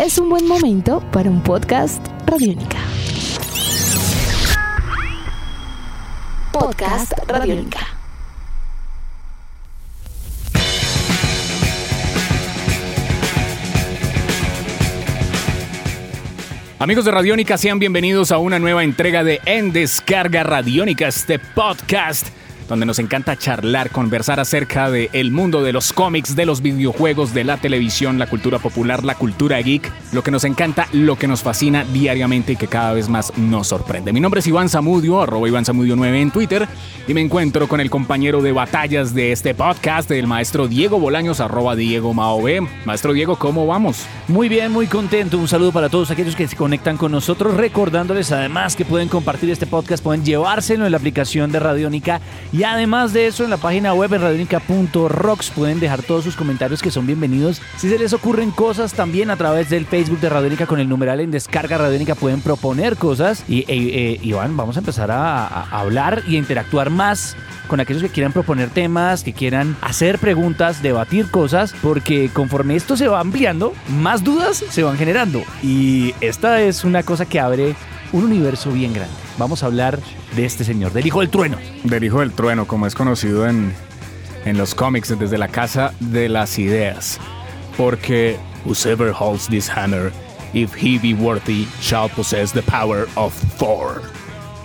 es un buen momento para un podcast Radiónica. Podcast Radiónica. Amigos de Radiónica, sean bienvenidos a una nueva entrega de En Descarga Radiónica, este podcast donde nos encanta charlar, conversar acerca del el mundo de los cómics, de los videojuegos, de la televisión, la cultura popular, la cultura geek, lo que nos encanta, lo que nos fascina diariamente y que cada vez más nos sorprende. Mi nombre es Iván Zamudio, arroba Iván Zamudio 9 en Twitter, y me encuentro con el compañero de batallas de este podcast, el maestro Diego Bolaños, arroba Diego Maove. Maestro Diego, ¿cómo vamos? Muy bien, muy contento. Un saludo para todos aquellos que se conectan con nosotros, recordándoles además que pueden compartir este podcast, pueden llevárselo en la aplicación de Radiónica y además de eso, en la página web en radionica.rocks pueden dejar todos sus comentarios que son bienvenidos. Si se les ocurren cosas, también a través del Facebook de Radionica con el numeral en descarga Radionica pueden proponer cosas. Y e, e, Iván, vamos a empezar a, a hablar y a interactuar más con aquellos que quieran proponer temas, que quieran hacer preguntas, debatir cosas, porque conforme esto se va ampliando, más dudas se van generando. Y esta es una cosa que abre un universo bien grande. Vamos a hablar de este señor, del Hijo del Trueno. Del Hijo del Trueno, como es conocido en, en los cómics, desde la Casa de las Ideas. Porque whoever holds this hammer, if he be worthy, shall possess the power of Thor.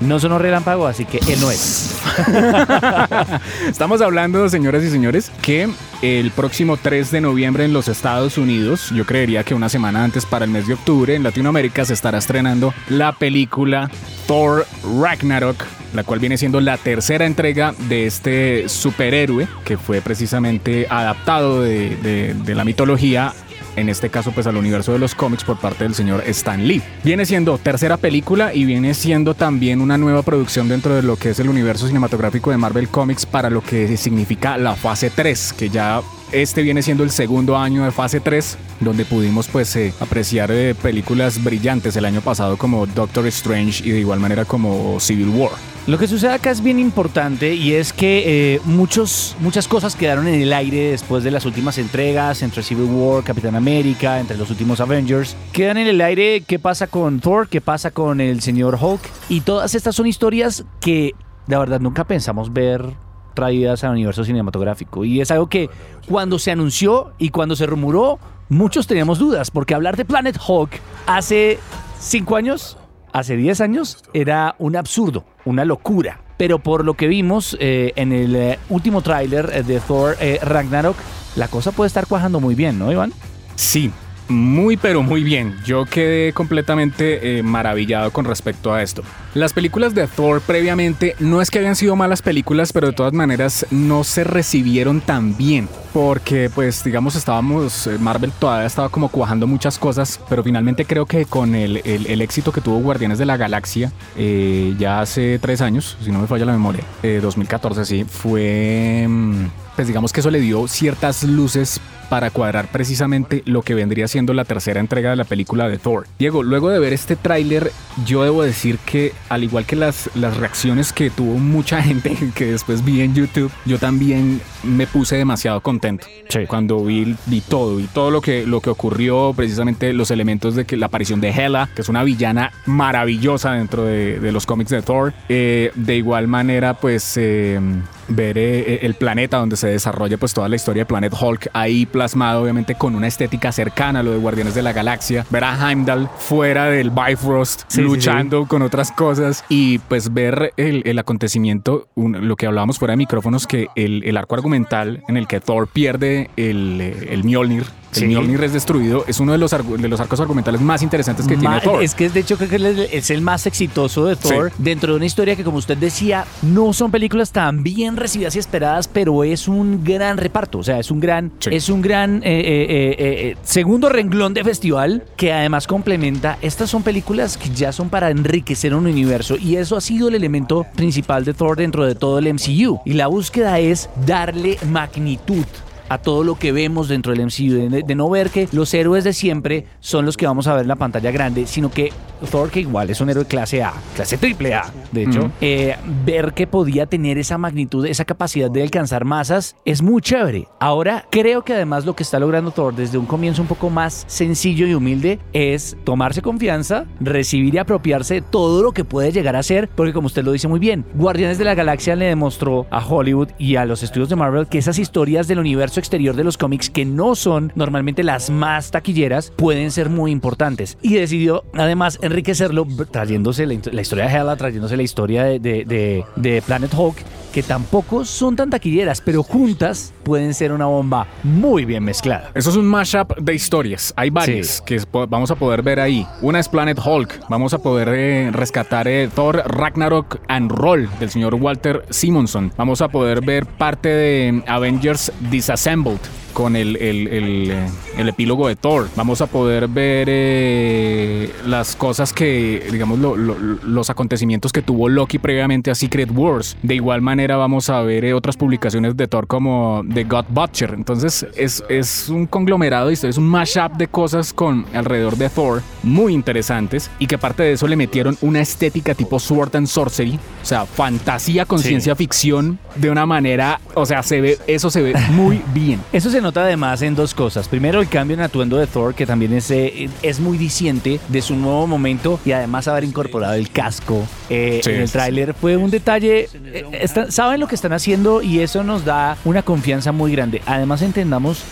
No sonó relámpago, así que él no es. Estamos hablando, señoras y señores, que el próximo 3 de noviembre en los Estados Unidos, yo creería que una semana antes para el mes de octubre, en Latinoamérica se estará estrenando la película Thor Ragnarok, la cual viene siendo la tercera entrega de este superhéroe que fue precisamente adaptado de, de la mitología en este caso pues al universo de los cómics por parte del señor Stan Lee. Viene siendo tercera película y viene siendo también una nueva producción dentro de lo que es el universo cinematográfico de Marvel Comics para lo que significa la fase 3, que ya este viene siendo el segundo año de fase 3, donde pudimos pues eh, apreciar eh, películas brillantes el año pasado como Doctor Strange y de igual manera como Civil War. Lo que sucede acá es bien importante y es que eh, muchos, muchas cosas quedaron en el aire después de las últimas entregas, entre Civil War, Capitán América, entre los últimos Avengers. Quedan en el aire qué pasa con Thor, qué pasa con el señor Hulk. Y todas estas son historias que de verdad nunca pensamos ver traídas al universo cinematográfico. Y es algo que cuando se anunció y cuando se rumoró, muchos teníamos dudas, porque hablar de Planet Hulk hace cinco años, hace diez años, era un absurdo, una locura. Pero por lo que vimos eh, en el eh, último tráiler eh, de Thor Ragnarok, la cosa puede estar cuajando muy bien, ¿no, Iván? Sí, muy pero muy bien. Yo quedé completamente eh, maravillado con respecto a esto. Las películas de Thor previamente no es que hayan sido malas películas, pero de todas maneras no se recibieron tan bien. Porque pues digamos estábamos, eh, Marvel todavía estaba como cuajando muchas cosas, pero finalmente creo que con el, éxito que tuvo Guardianes de la Galaxia eh, ya hace tres años, si no me falla la memoria, 2014 sí, fue... Mm, pues digamos que eso le dio ciertas luces para cuadrar precisamente lo que vendría siendo la tercera entrega de la película de Thor. Diego, luego de ver este tráiler, yo debo decir que al igual que las, las reacciones que tuvo mucha gente que después vi en YouTube, yo también me puse demasiado contento. Cuando vi, vi todo, vi todo lo que, lo que ocurrió, precisamente los elementos de que la aparición de Hela, que es una villana maravillosa dentro de, de los cómics de Thor. Eh, de igual manera, pues eh, ver eh, el planeta donde se desarrolla pues toda la historia de Planet Hulk ahí plasmado obviamente con una estética cercana a lo de Guardianes de la Galaxia. Ver a Heimdall fuera del Bifrost luchando con otras cosas y pues ver el, acontecimiento lo que hablábamos fuera de micrófonos que el, el, arco argumental en el que Thor pierde el, el Mjolnir el Mjolnir es destruido es uno de los, de los arcos argumentales más interesantes que tiene Thor. Es que de hecho creo que es el más exitoso de Thor dentro de una historia que como usted decía no son películas tan bien recibidas y esperadas, pero es un gran reparto, o sea, es un gran es un gran eh, eh, eh, segundo renglón de festival que además complementa. Estas son películas que ya son para enriquecer un universo y eso ha sido el elemento principal de Thor dentro de todo el MCU y la búsqueda es darle magnitud a todo lo que vemos dentro del MCU, de, de no ver que los héroes de siempre son los que vamos a ver en la pantalla grande, sino que Thor, que igual es un héroe clase A, clase triple A, de hecho, eh, ver que podía tener esa magnitud, esa capacidad de alcanzar masas, es muy chévere. Ahora, creo que además lo que está logrando Thor desde un comienzo un poco más sencillo y humilde es tomarse confianza, recibir y apropiarse de todo lo que puede llegar a ser, porque como usted lo dice muy bien, Guardianes de la Galaxia le demostró a Hollywood y a los estudios de Marvel que esas historias del universo exterior de los cómics que no son normalmente las más taquilleras pueden ser muy importantes. Y decidió además enriquecerlo trayéndose la, historia de Hela, trayéndose la historia de, de- de- de Planet Hulk, que tampoco son tan taquilleras, pero juntas pueden ser una bomba muy bien mezclada. Eso es un mashup de historias. Hay varias Sí. que vamos a poder ver ahí. Una es Planet Hulk. Vamos a poder eh, rescatar eh, Thor Ragnarok and Roll del señor Walter Simonson. Vamos a poder ver parte de Avengers Disassembled con el, el- el, eh, el epílogo de Thor. Vamos a poder ver eh, las cosas que, digamos, lo- lo- los acontecimientos que tuvo Loki previamente a Secret Wars. De igual manera vamos a ver eh, otras publicaciones de Thor como The God Butcher. Entonces es, es un conglomerado historias, es un mashup de cosas con alrededor de Thor muy interesantes y que aparte de eso le metieron una estética tipo Sword and Sorcery, o sea, fantasía con Sí. ciencia ficción de una manera, o sea, se ve, eso se ve muy bien. Eso se nota además en dos cosas. Primero, el cambio en atuendo de Thor, que también es, eh, es muy diciente de su nuevo momento y además haber incorporado el casco eh, Sí, en el tráiler fue un detalle. eh, está- saben lo que están haciendo y eso nos da una confianza muy grande. Además, entendamos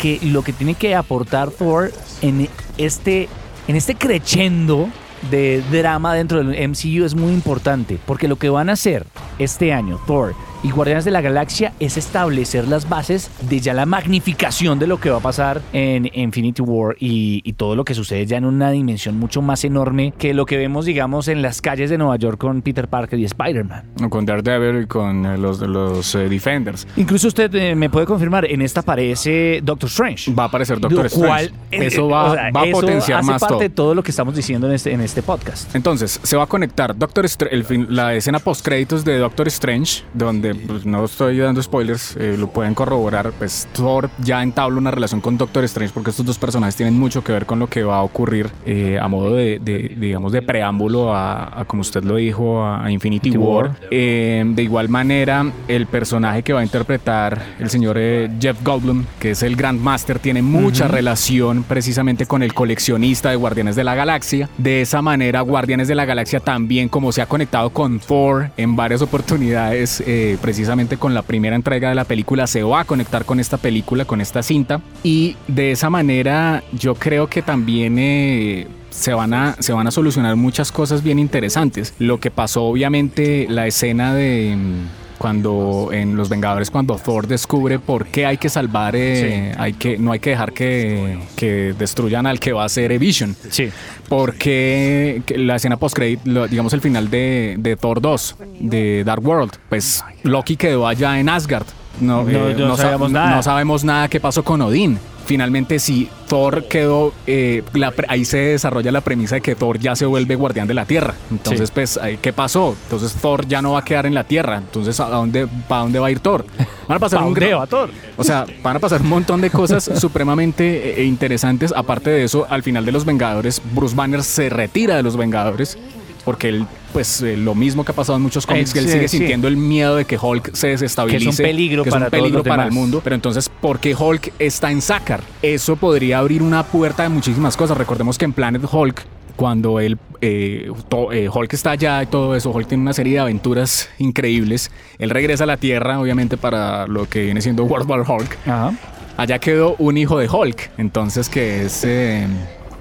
que lo que tiene que aportar Thor en este, en este crescendo de drama dentro del MCU es muy importante, porque lo que van a hacer este año Thor y Guardianes de la Galaxia es establecer las bases de ya la magnificación de lo que va a pasar en Infinity War y, y todo lo que sucede ya en una dimensión mucho más enorme que lo que vemos, digamos, en las calles de Nueva York con Peter Parker y Spider-Man. O Con Daredevil y con eh, los, los eh, Defenders. Incluso usted eh, me puede confirmar, en esta aparece Doctor Strange. Va a aparecer Doctor Strange. eso va, o sea, va a eso potenciar hace más parte todo. de todo lo que estamos diciendo en este, en este podcast. Entonces, se va a conectar Doctor Str- el fin- la escena post créditos de Doctor Strange, donde pues, no estoy dando spoilers, eh, lo pueden corroborar. Pues Thor ya entabla una relación con Doctor Strange porque estos dos personajes tienen mucho que ver con lo que va a ocurrir eh, a modo de, de, digamos, de preámbulo a, a, como usted lo dijo, a, Infinity Infinity War. War. Eh, de igual manera, el personaje que va a interpretar el señor eh, Jeff Goldblum, que es el Grandmaster, tiene mucha relación precisamente con el coleccionista de Guardianes de la Galaxia. De esa manera, Guardianes de la Galaxia también, como se ha conectado con Thor en varias oportunidades, eh, precisamente con la primera entrega de la película, se va a conectar con esta película, con esta cinta. Y de esa manera, yo creo que también... eh, se van, a, se van a solucionar muchas cosas bien interesantes. Lo que pasó, obviamente, la escena de mm, cuando en Los Vengadores, cuando Thor descubre por qué hay que salvar, eh, hay que, no hay que dejar que, que destruyan al que va a ser Vision. Sí. Porque que la escena post digamos el final de, de Thor 2, de Dark World, pues Loki quedó allá en Asgard. No, No, eh, no sa- sabíamos nada. no sabemos nada qué pasó con Odín. Finalmente, si Thor quedó, eh, la ahí se desarrolla la premisa de que Thor ya se vuelve guardián de la Tierra. Entonces, Sí. pues, ¿qué pasó? Entonces Thor ya no va a quedar en la Tierra. Entonces, ¿a dónde, ¿para dónde va a ir Thor? Van a pasar ¿Pa' un Thor? o sea, van a pasar un montón de cosas supremamente eh, interesantes. Aparte de eso, al final de Los Vengadores, Bruce Banner se retira de Los Vengadores. Porque él, pues, eh, lo mismo que ha pasado en muchos cómics, Eh, que él sí, sigue sí. sintiendo el miedo de que Hulk se desestabilice. Que es un peligro que es para un todos peligro los para el mundo. Pero entonces, ¿por qué Hulk está en Sakar? Eso podría abrir una puerta de muchísimas cosas. Recordemos que en Planet Hulk, cuando él, eh, to- eh, Hulk está allá y todo eso, Hulk tiene una serie de aventuras increíbles. Él regresa a la Tierra, obviamente, para lo que viene siendo World War Hulk. Ajá. Allá quedó un hijo de Hulk, entonces que es eh,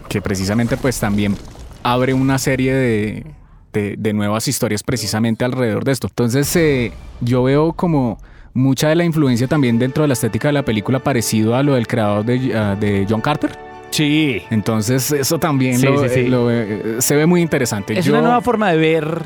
que precisamente pues también abre una serie de, de- de nuevas historias precisamente alrededor de esto. Entonces eh, yo veo como mucha de la influencia también dentro de la estética de la película parecido a lo del creador de, ah, de John Carter. Sí. Entonces eso también Sí, lo- sí, sí. eh, lo, eh, se ve muy interesante. Es Yo- una nueva forma de ver,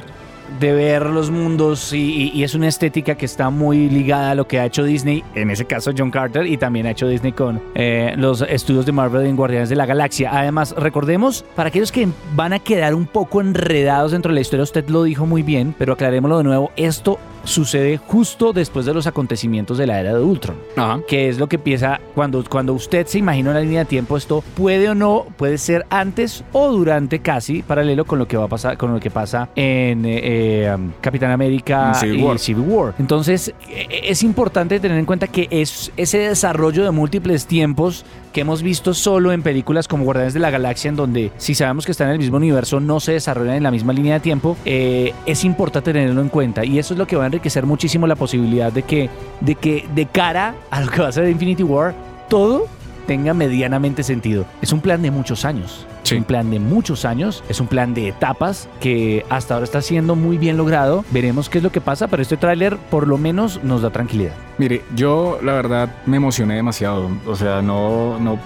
de ver los mundos y, es una estética que está muy ligada a lo que ha hecho Disney, en ese caso John Carter, y también ha hecho Disney con eh, los estudios de Marvel en Guardianes de la Galaxia. Además, recordemos, para aquellos que van a quedar un poco enredados dentro de la historia, usted lo dijo muy bien, pero aclarémoslo de nuevo, esto sucede justo después de los acontecimientos de la era de Ultron. Ajá. Que es lo que empieza cuando, cuando usted se imagina una línea de tiempo, esto puede o no, puede ser antes o durante casi, paralelo con lo que va a pasar, con lo que pasa en eh, eh, um, Capitán América Civil y War. Civil War. Entonces, eh, es importante tener en cuenta que es ese desarrollo de múltiples tiempos que hemos visto solo en películas como Guardianes de la Galaxia, en donde si sabemos que están en el mismo universo, no se desarrollan en la misma línea de tiempo, eh, es importante tenerlo en cuenta. Y eso es lo que va a enriquecer muchísimo la posibilidad de que, de que de cara a lo que va a ser Infinity War, todo tenga medianamente sentido. Es un plan de muchos años. Sí. Es un plan de muchos años, es un plan de etapas que hasta ahora está siendo muy bien logrado. Veremos qué es lo que pasa, pero este tráiler por lo menos nos da tranquilidad. Mire, yo la verdad me emocioné demasiado. O sea, no, no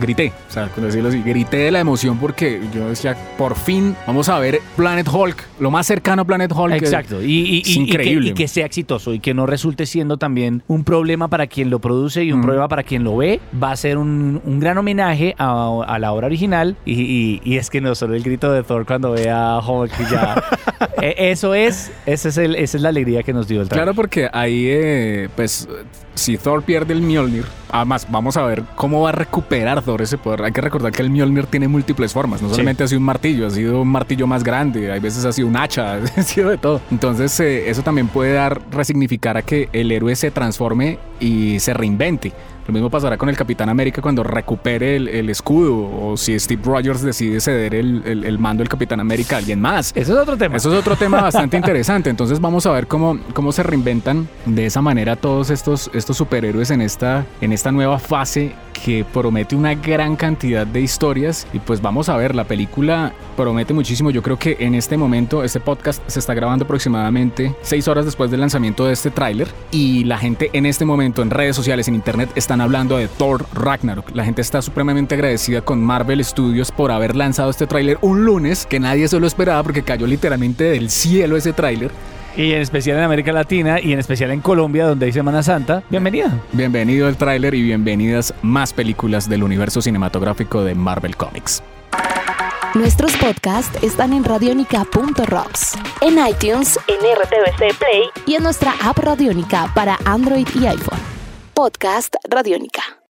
grité. O sea, con decirlo así, grité de la emoción porque yo decía, por fin vamos a ver Planet Hulk, lo más cercano a Planet Hulk. Exacto, y, y- es y- y que, increíble. y que sea exitoso y que no resulte siendo también un problema para quien lo produce y un Mm. problema para quien lo ve. Va a ser un, un gran homenaje a, a la obra original y, es que no solo el grito de Thor cuando ve a Hulk y ya. Eh, eso es, ese es el, esa es la alegría que nos dio el trailer. Claro, porque ahí, eh, pues, guys, si Thor pierde el Mjolnir, además vamos a ver cómo va a recuperar Thor ese poder. Hay que recordar que el Mjolnir tiene múltiples formas. No Sí. solamente ha sido un martillo, ha sido un martillo más grande, hay veces ha sido un hacha, ha sido de todo. Entonces, eh, eso también puede dar, resignificar a que el héroe se transforme y se reinvente. Lo mismo pasará con el Capitán América cuando recupere el, el escudo o si Steve Rogers decide ceder el, el- el mando del Capitán América a alguien más. Eso es otro tema. Eso es otro tema bastante interesante. Entonces vamos a ver cómo, cómo se reinventan de esa manera todos estos, estos superhéroes en esta, en esta nueva fase que promete una gran cantidad de historias. Y pues vamos a ver, la película promete muchísimo. Yo creo que en este momento, este podcast se está grabando aproximadamente seis horas después del lanzamiento de este tráiler. Y la gente en este momento en redes sociales, en internet, están hablando de Thor Ragnarok. La gente está supremamente agradecida con Marvel Studios por haber lanzado este tráiler un lunes que nadie se lo esperaba porque cayó literalmente del cielo ese tráiler. Y en especial en América Latina y en especial en Colombia, donde hay Semana Santa. Bienvenida. Bienvenido el tráiler y bienvenidas más películas del universo cinematográfico de Marvel Comics. Nuestros podcasts están en radionica.rocks, en iTunes, en RTVC Play y en nuestra app Radionica para Android y iPhone. Podcast Radionica.